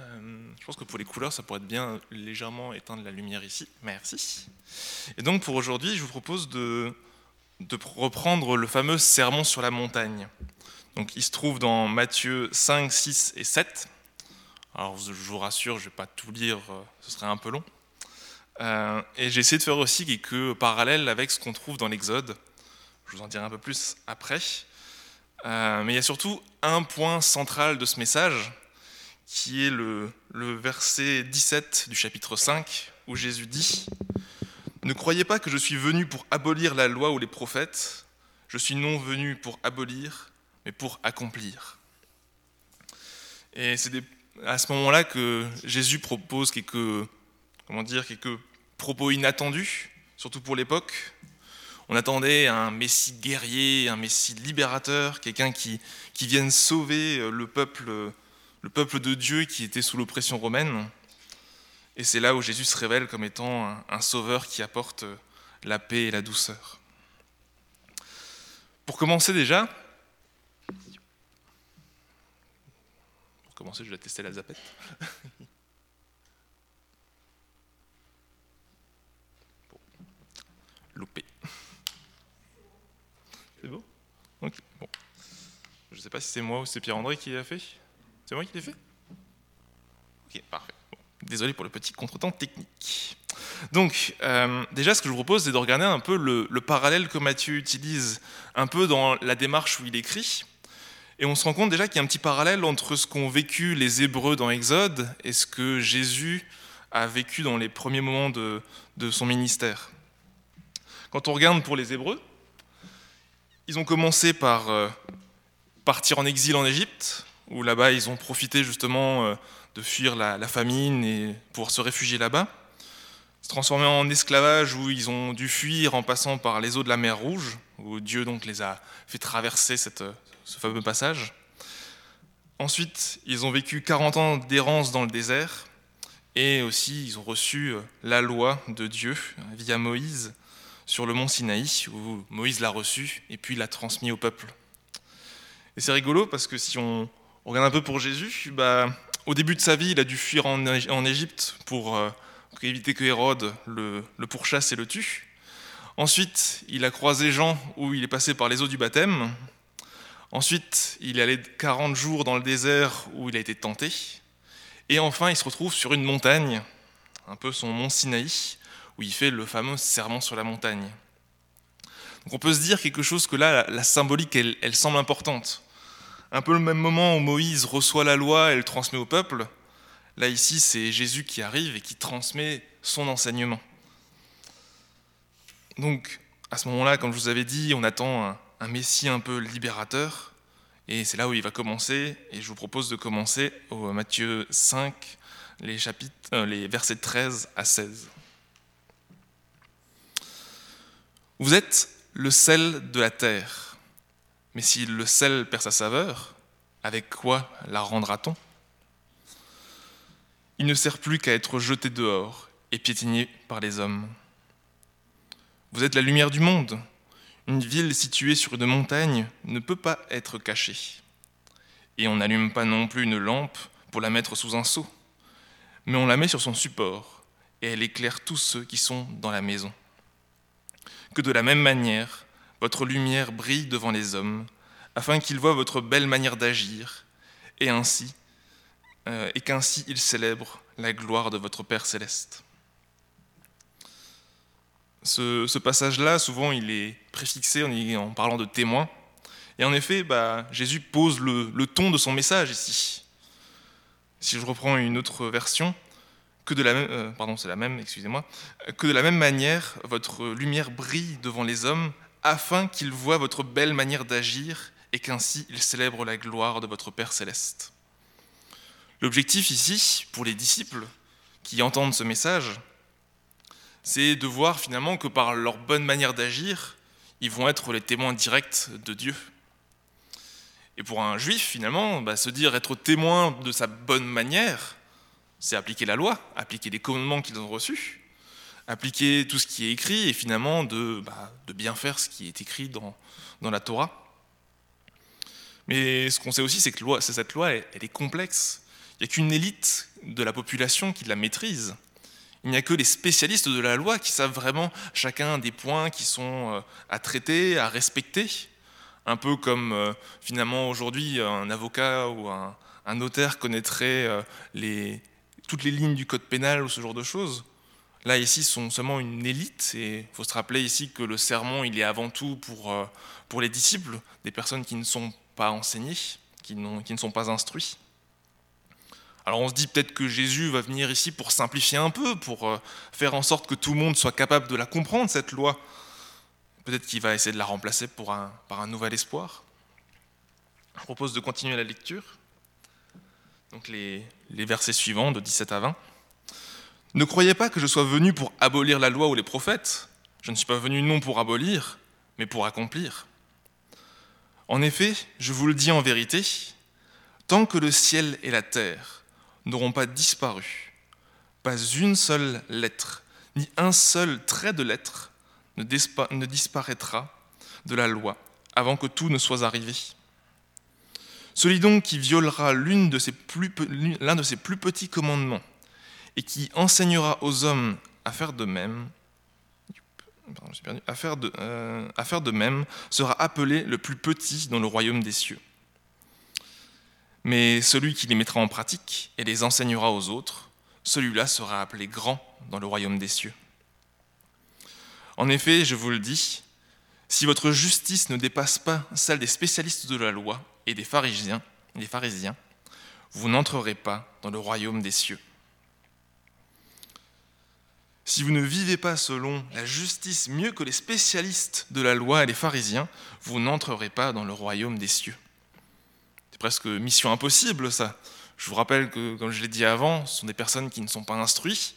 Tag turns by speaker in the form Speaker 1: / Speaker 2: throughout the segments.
Speaker 1: Euh, je pense que pour les couleurs, ça pourrait être bien légèrement éteindre la lumière ici. Merci. Et donc pour aujourd'hui, je vous propose de, reprendre le fameux sermon sur la montagne. Donc il se trouve dans Matthieu 5, 6 et 7. Alors je vous rassure, je ne vais pas tout lire, euh, ce serait un peu long. Euh, et j'ai essayé de faire aussi quelques parallèles avec ce qu'on trouve dans l'Exode. Je vous en dirai un peu plus après. Mais il y a surtout un point central de ce message, qui est le, le verset 17 du chapitre 5, où Jésus dit Ne croyez pas que je suis venu pour abolir la loi ou les prophètes, je suis non venu pour abolir, mais pour accomplir. Et c'est à ce moment-là que Jésus propose quelques, comment dire, quelques propos inattendus, surtout pour l'époque. On attendait un Messie guerrier, un Messie libérateur, quelqu'un qui, qui vienne sauver le peuple, le peuple de Dieu qui était sous l'oppression romaine. Et c'est là où Jésus se révèle comme étant un, un sauveur qui apporte la paix et la douceur. Pour commencer déjà, pour commencer, je vais tester la zapette. loupé. C'est bon Ok, bon. Je ne sais pas si c'est moi ou c'est Pierre-André qui l'a fait. C'est moi qui l'ai fait Ok, parfait. Désolé pour le petit contretemps technique. Donc, euh, déjà, ce que je vous propose, c'est de regarder un peu le, le, parallèle que Matthieu utilise un peu dans la démarche où il écrit. Et on se rend compte déjà qu'il y a un petit parallèle entre ce qu'ont vécu les Hébreux dans Exode et ce que Jésus a vécu dans les premiers moments de, de son ministère. Quand on regarde pour les Hébreux, ils ont commencé par euh, partir en exil en Égypte, où là-bas ils ont profité justement euh, de fuir la, famine et pour se réfugier là-bas, se transformer en esclavage où ils ont dû fuir en passant par les eaux de la mer Rouge, où Dieu donc les a fait traverser ce fameux passage. Ensuite, ils ont vécu 40 ans d'errance dans le désert et aussi ils ont reçu euh, la loi de Dieu via Moïse sur le mont Sinaï, où Moïse l'a reçu et puis l'a transmis au peuple. Et c'est rigolo parce que si on, regarde un peu pour Jésus, bah, au début de sa vie, il a dû fuir en, Égypte pour, euh, pour, éviter que Hérode le, pourchasse et le tue. Ensuite, il a croisé Jean où il est passé par les eaux du baptême. Ensuite, il est allé 40 jours dans le désert où il a été tenté. Et enfin, il se retrouve sur une montagne, un peu son mont Sinaï, où il fait le fameux serment sur la montagne. Donc on peut se dire quelque chose que là, la symbolique, elle semble importante. Un peu le même moment où Moïse reçoit la loi et le transmet au peuple, là ici c'est Jésus qui arrive et qui transmet son enseignement. Donc à ce moment-là, comme je vous avais dit, on attend un, Messie un peu libérateur, et c'est là où il va commencer, et je vous propose de commencer au Matthieu 5, les, chapitres, euh, les versets 13 à 16. Vous êtes le sel de la terre. Mais si le sel perd sa saveur, avec quoi la rendra-t-on? Il ne sert plus qu'à être jeté dehors et piétiné par les hommes. Vous êtes la lumière du monde. Une ville située sur une montagne ne peut pas être cachée. Et on n'allume pas non plus une lampe pour la mettre sous un seau, mais on la met sur son support, et elle éclaire tous ceux qui sont dans la maison que de la même manière, votre lumière brille devant les hommes, afin qu'ils voient votre belle manière d'agir, et ainsi, euh, et qu'ainsi ils célèbrent la gloire de votre Père céleste. Ce, passage-là, souvent, il est préfixé en, parlant de témoins. Et en effet, bah, Jésus pose le, ton de son message ici. Si je reprends une autre version, que de la même, euh, pardon, c'est même, excusez-moi, que de la même manière, votre lumière brille devant les hommes, afin qu'ils voient votre belle manière d'agir et qu'ainsi ils célèbrent la gloire de votre Père céleste. L'objectif ici, pour les disciples qui entendent ce message, c'est de voir finalement que par leur bonne manière d'agir, ils vont être les témoins directs de Dieu. Et pour un juif, finalement, bah, se dire être témoin de sa bonne manière, c'est appliquer la loi, appliquer les commandements qu'ils ont reçus, appliquer tout ce qui est écrit et finalement de, bah, bien faire ce qui est écrit dans, la Torah. Mais ce qu'on sait aussi, c'est que cette loi, elle, est complexe. Il n'y a qu'une élite de la population qui la maîtrise. Il n'y a que les spécialistes de la loi qui savent vraiment chacun des points qui sont euh, à traiter, à respecter. Un peu comme euh, finalement aujourd'hui un avocat ou un, notaire connaîtrait euh, toutes les lignes du code pénal ou ce genre de choses. Là, ici, sont seulement une élite, et il faut se rappeler ici que le sermon, il est avant tout pour, pour les disciples, des personnes qui ne sont pas enseignées, qui, qui ne sont pas instruits. Alors on se dit peut-être que Jésus va venir ici pour simplifier un peu, pour euh, faire en sorte que tout le monde soit capable de la comprendre, cette loi. Peut-être qu'il va essayer de la remplacer par un nouvel espoir. Je propose de continuer la lecture. Donc les versets suivants, de 17 à 20. Ne croyez pas que je sois venu pour abolir la loi ou les prophètes. Je ne suis pas venu non pour abolir, mais pour accomplir. En effet, je vous le dis en vérité, tant que le ciel et la terre n'auront pas disparu. Pas une seule lettre, ni un seul trait de lettre ne disparaîtra de la loi avant que tout ne soit arrivé. Celui donc qui violera l'un de, ses plus, petits commandements et qui enseignera aux hommes à faire de même, sera appelé le plus petit dans le royaume des cieux mais celui qui les mettra en pratique et les enseignera aux autres, celui-là sera appelé grand dans le royaume des cieux. En effet, je vous le dis, si votre justice ne dépasse pas celle des spécialistes de la loi et des pharisiens, des pharisiens vous n'entrerez pas dans le royaume des cieux. Si vous ne vivez pas selon la justice mieux que les spécialistes de la loi et les pharisiens, vous n'entrerez pas dans le royaume des cieux presque mission impossible, ça. Je vous rappelle que, comme je l'ai dit avant, ce sont des personnes qui ne sont pas instruites,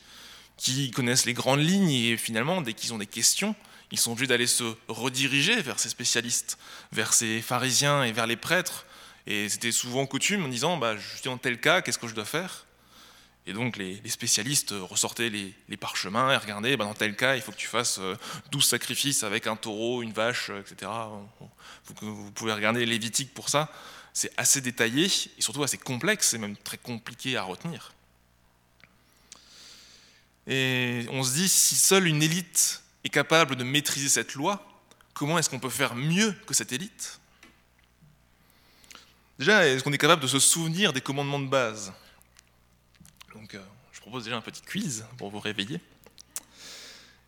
Speaker 1: qui connaissent les grandes lignes et finalement, dès qu'ils ont des questions, ils sont obligés d'aller se rediriger vers ces spécialistes, vers ces pharisiens et vers les prêtres. Et c'était souvent coutume en disant bah, Je suis dans tel cas, qu'est-ce que je dois faire? Et donc les, spécialistes ressortaient les, parchemins et regardaient bah, Dans tel cas, il faut que tu fasses 12 euh, sacrifices avec un taureau, une vache, etc. Vous pouvez regarder Lévitique pour ça c'est assez détaillé et surtout assez complexe et même très compliqué à retenir. Et on se dit, si seule une élite est capable de maîtriser cette loi, comment est-ce qu'on peut faire mieux que cette élite? Déjà, est-ce qu'on est capable de se souvenir des commandements de base? Donc, euh, je propose déjà un petit quiz pour vous réveiller.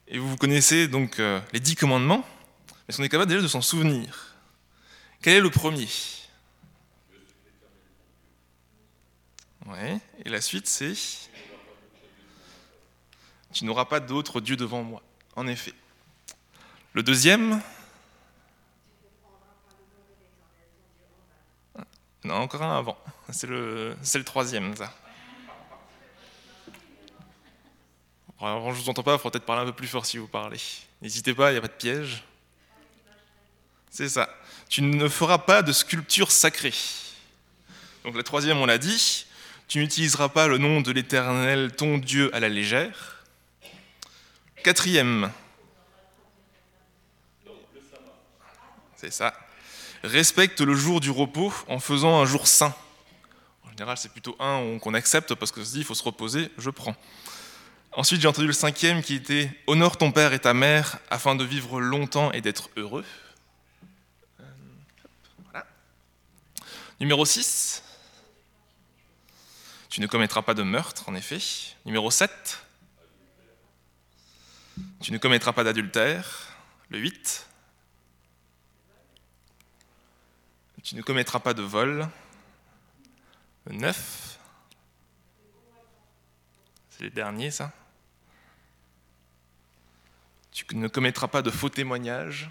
Speaker 1: Et vous connaissez donc euh, les dix commandements, est-ce qu'on est capable déjà de s'en souvenir? Quel est le premier? Ouais. Et la suite, c'est Tu n'auras pas d'autre Dieu devant moi. En effet. Le deuxième? Non, encore un avant. C'est le, c'est le troisième, ça. Alors, je ne vous entends pas, il faudra peut-être parler un peu plus fort si vous parlez. N'hésitez pas, il n'y a pas de piège. C'est ça. Tu ne feras pas de sculpture sacrée. Donc le troisième, on l'a dit. Tu n'utiliseras pas le nom de l'Éternel, ton Dieu, à la légère. Quatrième. C'est ça. Respecte le jour du repos en faisant un jour saint. En général, c'est plutôt un qu'on accepte parce que se dit il faut se reposer, je prends. Ensuite, j'ai entendu le cinquième qui était Honore ton père et ta mère afin de vivre longtemps et d'être heureux. Numéro 6. Tu ne commettras pas de meurtre, en effet. Numéro 7. Tu ne commettras pas d'adultère. Le 8. Tu ne commettras pas de vol. Le 9. C'est le dernier, ça? Tu ne commettras pas de faux témoignages.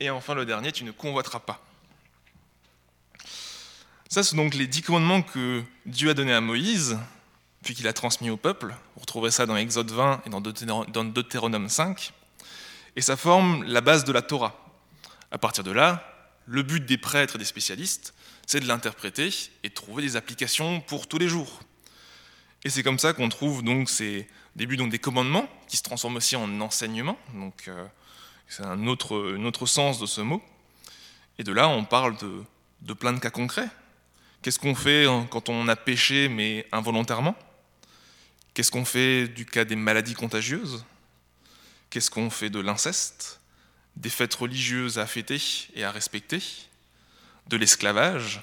Speaker 1: Et enfin, le dernier, tu ne convoiteras pas. Ça, ce sont donc les dix commandements que Dieu a donnés à Moïse, puis qu'il a transmis au peuple. Vous retrouverez ça dans Exode 20 et dans Deutéronome 5. Et ça forme la base de la Torah. À partir de là, le but des prêtres et des spécialistes, c'est de l'interpréter et de trouver des applications pour tous les jours. Et c'est comme ça qu'on trouve donc ces débuts donc des commandements qui se transforment aussi en enseignement. Donc euh, c'est un autre, autre sens de ce mot. Et de là, on parle de, de plein de cas concrets. Qu'est-ce qu'on fait quand on a péché mais involontairement? Qu'est-ce qu'on fait du cas des maladies contagieuses? Qu'est-ce qu'on fait de l'inceste Des fêtes religieuses à fêter et à respecter? De l'esclavage?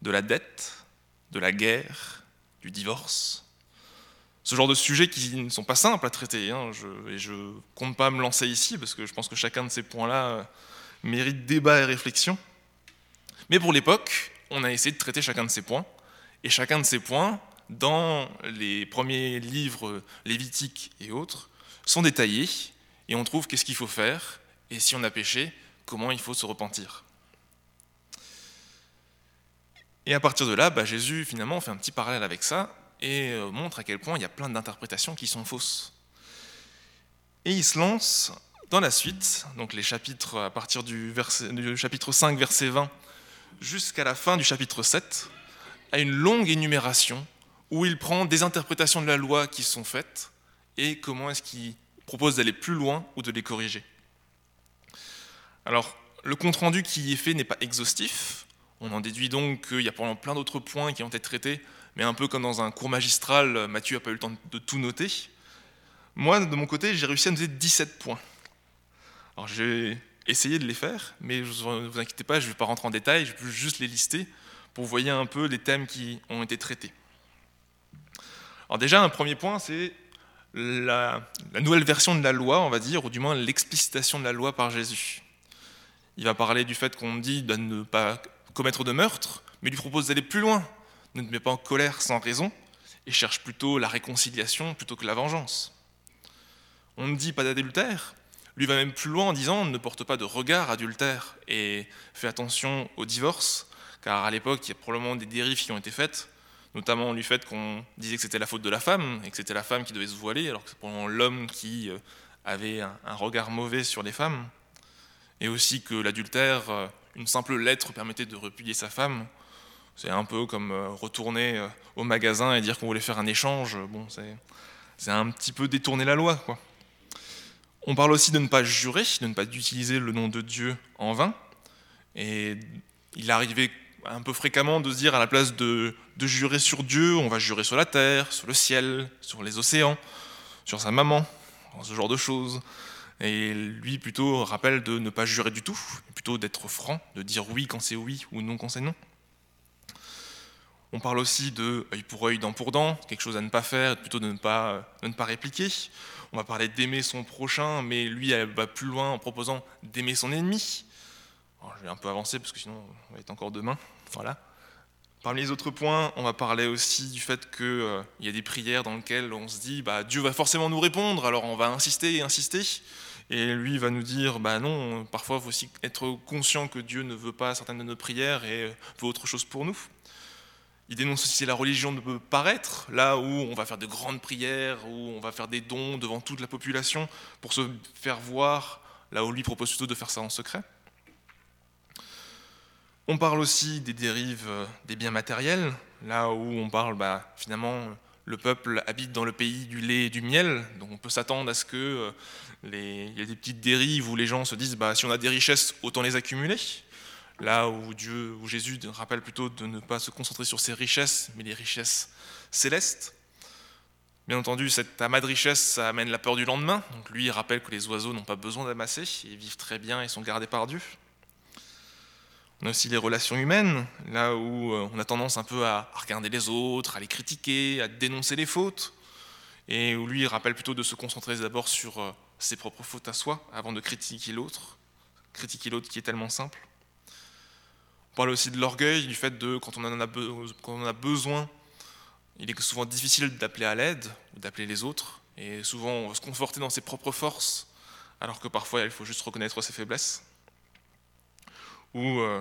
Speaker 1: De la dette? De la guerre? Du divorce? Ce genre de sujets qui ne sont pas simples à traiter. Hein, et je ne compte pas me lancer ici parce que je pense que chacun de ces points-là mérite débat et réflexion. Mais pour l'époque, on a essayé de traiter chacun de ces points. Et chacun de ces points dans les premiers livres lévitiques et autres, sont détaillés, et on trouve qu'est-ce qu'il faut faire, et si on a péché, comment il faut se repentir. Et à partir de là, bah, Jésus finalement fait un petit parallèle avec ça, et euh, montre à quel point il y a plein d'interprétations qui sont fausses. Et il se lance dans la suite, donc les chapitres à partir du, chapitre 5, verset 20, jusqu'à la fin du chapitre 7, à une longue énumération où il prend des interprétations de la loi qui sont faites et comment est-ce qu'il propose d'aller plus loin ou de les corriger. Alors, le compte-rendu qui est fait n'est pas exhaustif. On en déduit donc qu'il y a plein d'autres points qui ont été traités, mais un peu comme dans un cours magistral, Mathieu n'a pas eu le temps de tout noter. Moi, de mon côté, j'ai réussi à noter 17 points. Alors, j'ai essayé de les faire, mais ne vous inquiétez pas, je ne vais pas rentrer en détail, je vais juste les lister pour voyez un peu les thèmes qui ont été traités. Alors déjà, un premier point, c'est la, nouvelle version de la loi, on va dire, ou du moins l'explicitation de la loi par Jésus. Il va parler du fait qu'on dit de ne pas commettre de meurtre, mais il lui propose d'aller plus loin. Ne te mets pas en colère sans raison, et cherche plutôt la réconciliation plutôt que la vengeance. On ne dit pas d'adultère, lui va même plus loin en disant ne porte pas de regard adultère et fais attention au divorce, car à l'époque il y a probablement des dérives qui ont été faites notamment du fait qu'on disait que c'était la faute de la femme et que c'était la femme qui devait se voiler, alors que c'est probablement l'homme qui euh, avait un regard mauvais sur les femmes, et aussi que l'adultère, euh, une simple lettre permettait de repudier sa femme. C'est un peu comme euh, retourner au magasin et dire qu'on voulait faire un échange. Bon, c'est un petit peu détourner la loi. On parle aussi de ne pas jurer, de ne pas utiliser le nom de Dieu en vain. Et il arrivait un peu fréquemment de se dire à la place de, jurer sur Dieu, on va jurer sur la terre, sur le ciel, sur les océans, sur sa maman, ce genre de choses. Et lui plutôt rappelle de ne pas jurer du tout, plutôt d'être franc, de dire oui quand c'est oui ou non quand c'est non. On parle aussi de œil pour œil, dent pour dent, quelque chose à ne pas faire, plutôt de ne pas, de ne pas répliquer. On va parler d'aimer son prochain, mais lui va plus loin en proposant d'aimer son ennemi. je vais un peu avancer parce que sinon on va être encore demain. Voilà. Parmi les autres points, on va parler aussi du fait qu'il euh, y a des prières dans lesquelles on se dit bah, Dieu va forcément nous répondre, alors on va insister et insister. Et lui va nous dire bah non, parfois il faut aussi être conscient que Dieu ne veut pas certaines de nos prières et veut autre chose pour nous. Il dénonce aussi la religion de paraître, là où on va faire de grandes prières, où on va faire des dons devant toute la population pour se faire voir, là où lui propose plutôt de faire ça en secret. On parle aussi des dérives euh, des biens matériels, là où on parle bah, finalement le peuple habite dans le pays du lait et du miel, donc on peut s'attendre à ce que euh, y ait des petites dérives où les gens se disent bah, si on a des richesses, autant les accumuler. Là où Jésus rappelle plutôt de ne pas se concentrer sur ses richesses, mais les richesses célestes. Bien entendu, cet amas de richesses, ça amène la peur du lendemain. Donc lui, il rappelle que les oiseaux n'ont pas besoin d'amasser, ils vivent très bien et sont gardés par Dieu. On a aussi les relations humaines, là où euh, on a tendance un peu à regarder les autres, à les critiquer, à dénoncer les fautes, et où lui il rappelle plutôt de se concentrer d'abord sur euh, ses propres fautes à soi avant de critiquer l'autre, critiquer l'autre qui est tellement simple. On parle aussi de l'orgueil, du fait de quand on en a, besoin, il est souvent difficile d'appeler à l'aide ou d'appeler les autres, et souvent on va se conforter dans ses propres forces, alors que parfois il faut juste reconnaître ses faiblesses. Ou euh,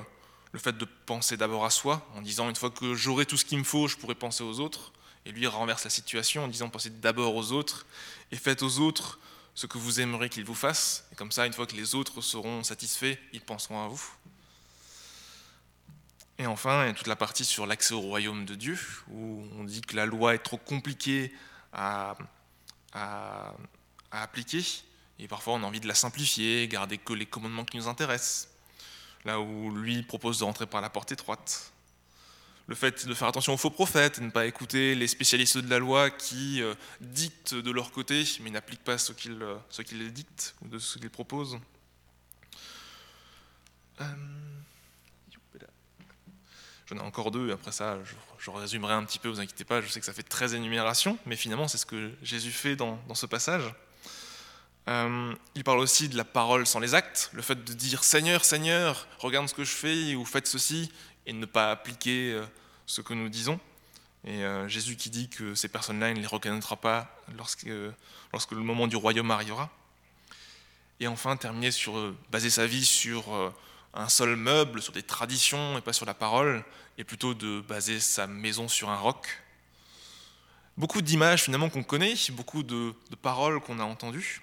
Speaker 1: le fait de penser d'abord à soi, en disant une fois que j'aurai tout ce qu'il me faut, je pourrai penser aux autres. Et lui renverse la situation en disant pensez d'abord aux autres et faites aux autres ce que vous aimeriez qu'ils vous fassent. Et comme ça, une fois que les autres seront satisfaits, ils penseront à vous. Et enfin, il y a toute la partie sur l'accès au royaume de Dieu, où on dit que la loi est trop compliquée à, appliquer, et parfois on a envie de la simplifier, garder que les commandements qui nous intéressent là où lui propose de rentrer par la porte étroite. le fait de faire attention aux faux prophètes, de ne pas écouter les spécialistes de la loi qui euh, dictent de leur côté, mais n'appliquent pas ce qu'ils euh, qu dictent ou de ce qu'ils proposent. Euh, j'en ai encore deux, après ça, je, résumerai un petit peu, vous inquiétez pas, je sais que ça fait 13 énumérations, mais finalement, c'est ce que Jésus fait dans, dans ce passage. Euh, il parle aussi de la parole sans les actes, le fait de dire Seigneur, Seigneur, regarde ce que je fais, ou faites ceci, et ne pas appliquer euh, ce que nous disons. Et euh, Jésus qui dit que ces personnes-là, il ne les reconnaîtra pas lorsque, lorsque le moment du royaume arrivera. Et enfin, terminer sur baser sa vie sur un seul meuble, sur des traditions et pas sur la parole, et plutôt de baser sa maison sur un roc. Beaucoup d'images finalement qu'on connaît, beaucoup de, paroles qu'on a entendues.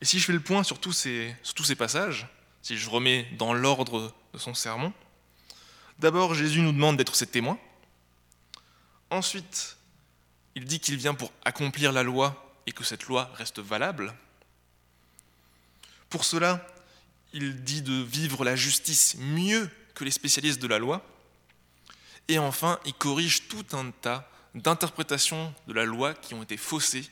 Speaker 1: Et si je fais le point sur tous ces passages, si je remets dans l'ordre de son sermon, D'abord, Jésus nous demande d'être ses témoins. Ensuite, il dit qu'il vient pour accomplir la loi et que cette loi reste valable. Pour cela, il dit de vivre la justice mieux que les spécialistes de la loi. Et enfin, il corrige tout un tas d'interprétations de la loi qui ont été faussées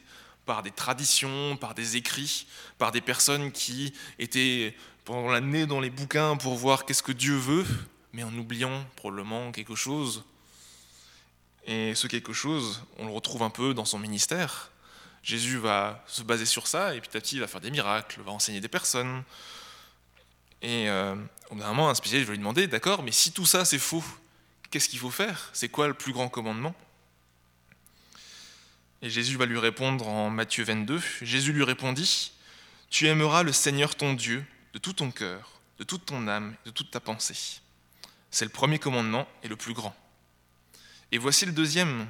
Speaker 1: par des traditions, par des écrits, par des personnes qui étaient pendant l'année dans les bouquins pour voir qu'est-ce que Dieu veut, mais en oubliant probablement quelque chose. Et ce quelque chose, on le retrouve un peu dans son ministère. Jésus va se baser sur ça, et petit à petit, il va faire des miracles, va enseigner des personnes. Et euh, au bout d'un moment, un spécialiste va lui demander, d'accord, mais si tout ça c'est faux, qu'est-ce qu'il faut faire? C'est quoi le plus grand commandement? Et Jésus va lui répondre en Matthieu 22, Jésus lui répondit, Tu aimeras le Seigneur ton Dieu de tout ton cœur, de toute ton âme, de toute ta pensée. C'est le premier commandement et le plus grand. Et voici le deuxième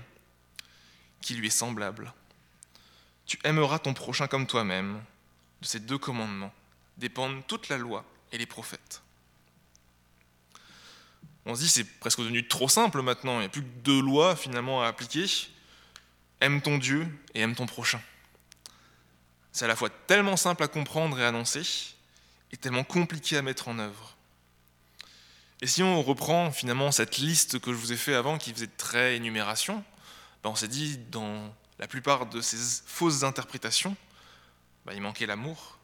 Speaker 1: qui lui est semblable. Tu aimeras ton prochain comme toi-même. De ces deux commandements dépendent toute la loi et les prophètes. On se dit c'est presque devenu trop simple maintenant, il n'y a plus que deux lois finalement à appliquer. Aime ton Dieu et aime ton prochain. C'est à la fois tellement simple à comprendre et annoncer, et tellement compliqué à mettre en œuvre. Et si on reprend finalement cette liste que je vous ai fait avant, qui faisait très énumération, ben on s'est dit dans la plupart de ces fausses interprétations, ben il manquait l'amour.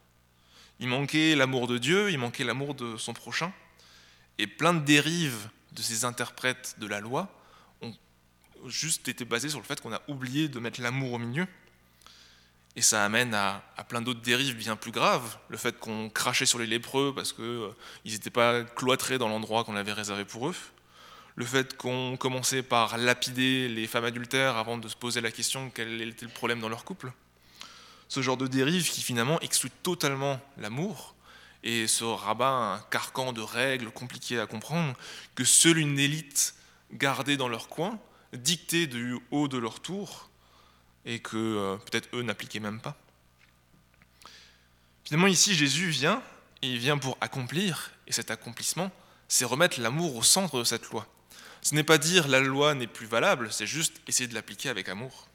Speaker 1: Il manquait l'amour de Dieu, il manquait l'amour de son prochain. Et plein de dérives de ces interprètes de la loi ont juste été basées sur le fait qu'on a oublié de mettre l'amour au milieu. Et ça amène à, plein d'autres dérives bien plus graves. Le fait qu'on crachait sur les lépreux parce qu'ils euh, n'étaient pas cloîtrés dans l'endroit qu'on avait réservé pour eux. Le fait qu'on commençait par lapider les femmes adultères avant de se poser la question quel était le problème dans leur couple. Ce genre de dérive qui finalement exclut totalement l'amour et se rabat un carcan de règles compliquées à comprendre que seule une élite gardée dans leur coin, dictée du haut de leur tour, et que euh, peut-être eux n'appliquaient même pas. Finalement, ici, Jésus vient, et il vient pour accomplir, et cet accomplissement, c'est remettre l'amour au centre de cette loi. Ce n'est pas dire la loi n'est plus valable, c'est juste essayer de l'appliquer avec amour.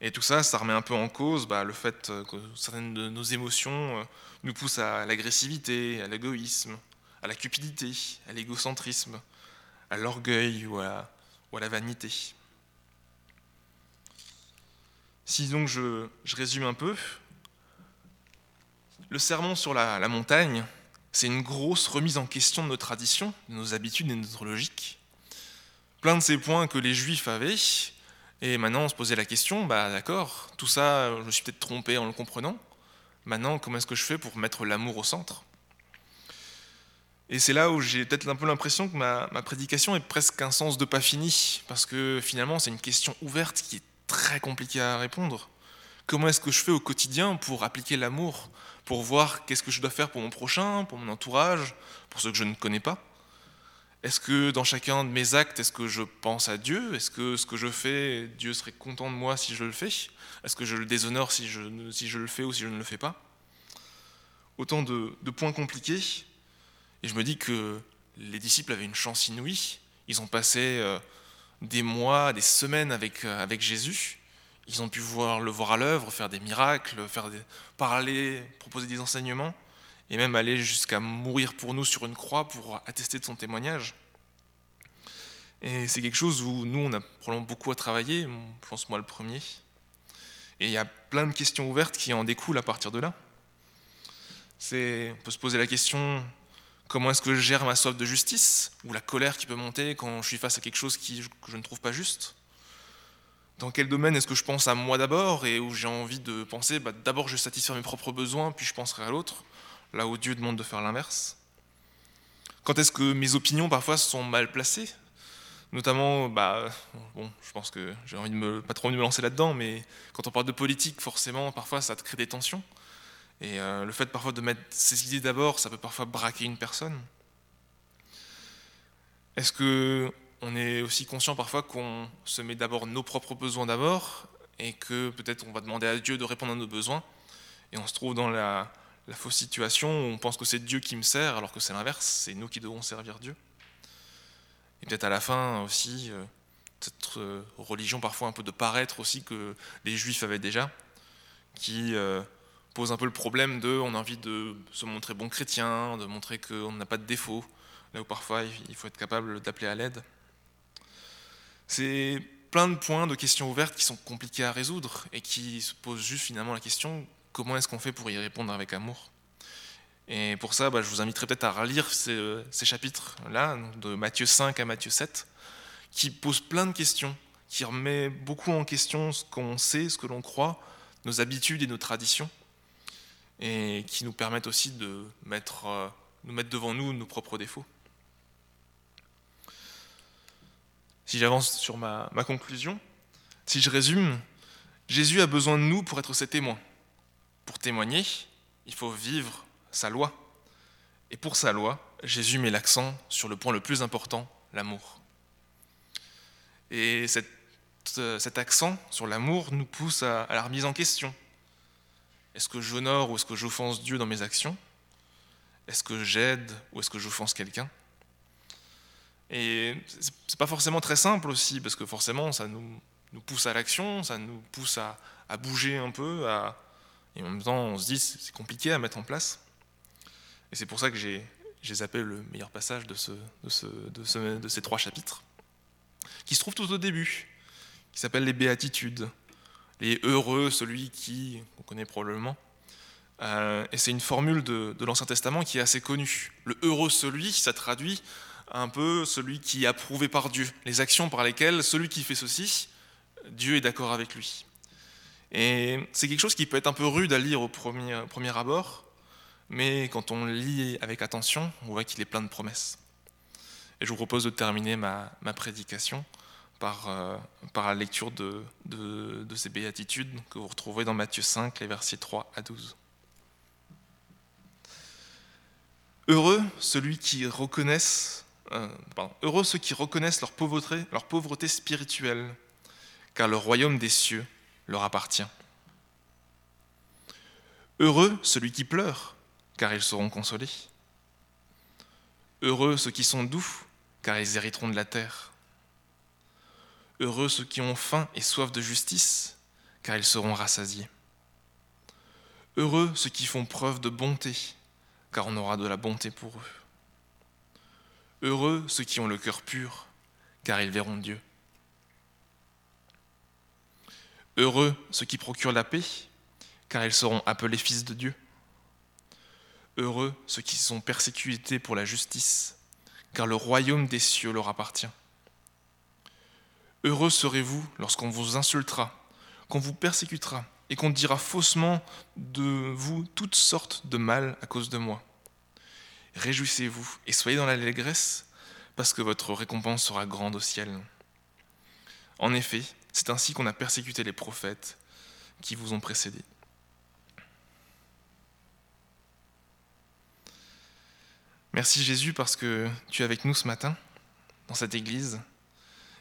Speaker 1: Et tout ça, ça remet un peu en cause bah, le fait que certaines de nos émotions euh, nous poussent à l'agressivité, à l'égoïsme, à la cupidité, à l'égocentrisme, à l'orgueil ou à la vanité. Si donc je, résume un peu, le sermon sur la montagne, c'est une grosse remise en question de nos traditions, de nos habitudes et de notre logique. Plein de ces points que les juifs avaient, et maintenant on se posait la question, bah d'accord, tout ça, je me suis peut-être trompé en le comprenant, maintenant comment est-ce que je fais pour mettre l'amour au centre? Et c'est là où j'ai peut-être un peu l'impression que ma, ma prédication est presque un sens de pas fini, parce que finalement c'est une question ouverte qui est très compliqué à répondre. Comment est-ce que je fais au quotidien pour appliquer l'amour, pour voir qu'est-ce que je dois faire pour mon prochain, pour mon entourage, pour ceux que je ne connais pas? Est-ce que dans chacun de mes actes, est-ce que je pense à Dieu? Est-ce que ce que je fais, Dieu serait content de moi si je le fais? Est-ce que je le déshonore si je, le fais ou si je ne le fais pas? Autant de, de points compliqués. Et je me dis que les disciples avaient une chance inouïe. Ils ont passé euh, des mois, des semaines avec, euh, avec Jésus. Ils ont pu voir, le voir à l'œuvre, faire des miracles, faire des, parler, proposer des enseignements, et même aller jusqu'à mourir pour nous sur une croix pour attester de son témoignage. Et c'est quelque chose où nous, on a probablement beaucoup à travailler, je pense moi le premier. Et il y a plein de questions ouvertes qui en découlent à partir de là. C'est, on peut se poser la question comment est-ce que je gère ma soif de justice ou la colère qui peut monter quand je suis face à quelque chose que je ne trouve pas juste? Dans quel domaine est-ce que je pense à moi d'abord et où j'ai envie de penser bah, d'abord je vais satisfaire mes propres besoins puis je penserai à l'autre, là où Dieu demande de faire l'inverse Quand est-ce que mes opinions parfois sont mal placées? Notamment, bah, je pense que j'ai envie de me, pas trop envie de me lancer là-dedans, mais quand on parle de politique, forcément, parfois, ça crée des tensions. Et euh, le fait parfois de mettre ses idées d'abord, ça peut parfois braquer une personne. Est-ce que on est aussi conscient parfois qu'on se met d'abord nos propres besoins d'abord et que peut-être on va demander à Dieu de répondre à nos besoins et on se trouve dans la, la fausse situation où on pense que c'est Dieu qui me sert alors que c'est l'inverse, c'est nous qui devons servir Dieu. Et peut-être à la fin aussi, euh, cette euh, religion parfois un peu de paraître aussi que les juifs avaient déjà, qui euh, pose un peu le problème de on a envie de se montrer bon chrétien, de montrer qu'on n'a pas de défaut, là où parfois il faut être capable d'appeler à l'aide. C'est plein de points, de questions ouvertes qui sont compliquées à résoudre et qui se posent juste finalement la question comment est-ce qu'on fait pour y répondre avec amour et pour ça, bah, je vous inviterai peut-être à relire ces, chapitres-là, de Matthieu 5 à Matthieu 7, qui posent plein de questions, qui remet beaucoup en question ce qu'on sait, ce que l'on croit, nos habitudes et nos traditions, et qui nous permettent aussi de mettre, euh, nous mettre devant nous nos propres défauts. Si j'avance sur ma, ma conclusion, si je résume, Jésus a besoin de nous pour être ses témoins. Pour témoigner, il faut vivre sa loi. Et pour sa loi, Jésus met l'accent sur le point le plus important, l'amour. Et euh, cet accent sur l'amour nous pousse à, la remise en question. Est-ce que j'honore ou est-ce que j'offense Dieu dans mes actions? Est-ce que j'aide ou est-ce que j'offense quelqu'un? Et c'est pas forcément très simple aussi, parce que forcément, ça nous, nous pousse à l'action, ça nous pousse à, à, bouger un peu, à, et en même temps, on se dit c'est compliqué à mettre en place. Et c'est pour ça que j'ai zappé le meilleur passage de, ce, de, ce, de, de, ces trois chapitres, qui se trouve tout au début, qui s'appelle les béatitudes, les heureux, celui qui, on connaît probablement. Euh, et c'est une formule de, l'Ancien Testament qui est assez connue. Le heureux celui, ça traduit un peu celui qui est approuvé par Dieu, les actions par lesquelles celui qui fait ceci, Dieu est d'accord avec lui. Et c'est quelque chose qui peut être un peu rude à lire au premier, premier abord, mais quand on lit avec attention, on voit qu'il est plein de promesses. Et je vous propose de terminer ma, prédication par, euh, par la lecture de, de, ces béatitudes que vous retrouverez dans Matthieu 5, les versets 3 à 12. Heureux celui qui reconnaissent, euh, heureux ceux qui reconnaissent leur pauvreté, leur pauvreté spirituelle, car le royaume des cieux leur appartient. Heureux celui qui pleure, car ils seront consolés. Heureux ceux qui sont doux, car ils hériteront de la terre. Heureux ceux qui ont faim et soif de justice, car ils seront rassasiés. Heureux ceux qui font preuve de bonté, car on aura de la bonté pour eux. Heureux ceux qui ont le cœur pur, car ils verront Dieu. Heureux ceux qui procurent la paix, car ils seront appelés fils de Dieu. Heureux ceux qui sont persécutés pour la justice, car le royaume des cieux leur appartient. Heureux serez-vous lorsqu'on vous insultera, qu'on vous persécutera et qu'on dira faussement de vous toutes sortes de mal à cause de moi. Réjouissez-vous et soyez dans l'allégresse, parce que votre récompense sera grande au ciel. En effet, c'est ainsi qu'on a persécuté les prophètes qui vous ont précédés. Merci Jésus parce que tu es avec nous ce matin dans cette église.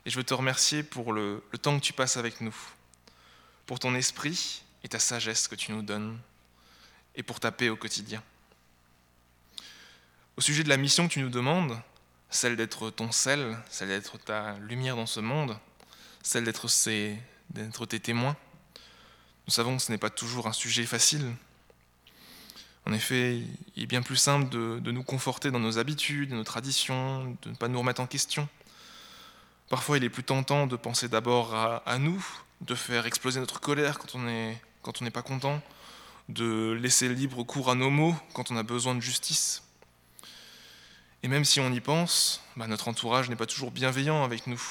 Speaker 1: Et je veux te remercier pour le, temps que tu passes avec nous, pour ton esprit et ta sagesse que tu nous donnes, et pour ta paix au quotidien. Au sujet de la mission que tu nous demandes, celle d'être ton sel, celle d'être ta lumière dans ce monde, celle d'être tes témoins, nous savons que ce n'est pas toujours un sujet facile, en effet, il est bien plus simple de, nous conforter dans nos habitudes, nos traditions, de ne pas nous remettre en question. Parfois, il est plus tentant de penser d'abord à, nous, de faire exploser notre colère quand on n'est pas content, de laisser libre cours à nos mots quand on a besoin de justice. Et même si on y pense, bah, notre entourage n'est pas toujours bienveillant avec nous.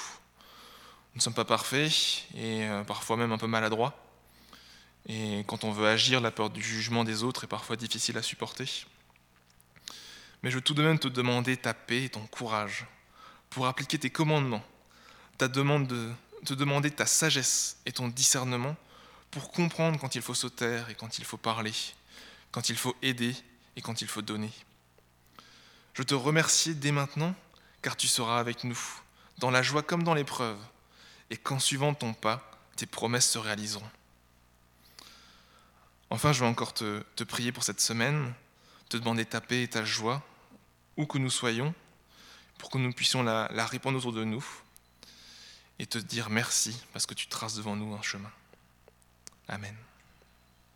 Speaker 1: Nous ne sommes pas parfaits et euh, parfois même un peu maladroits. Et quand on veut agir, la peur du jugement des autres est parfois difficile à supporter. Mais je veux tout de même te demander ta paix et ton courage pour appliquer tes commandements, ta demande de, te demander ta sagesse et ton discernement pour comprendre quand il faut se taire et quand il faut parler, quand il faut aider et quand il faut donner. Je te remercie dès maintenant, car tu seras avec nous, dans la joie comme dans l'épreuve, et qu'en suivant ton pas, tes promesses se réaliseront. Enfin, je vais encore te, prier pour cette semaine, te demander ta paix et ta joie, où que nous soyons, pour que nous puissions la, la répandre autour de nous, et te dire merci, parce que tu traces devant nous un chemin. Amen.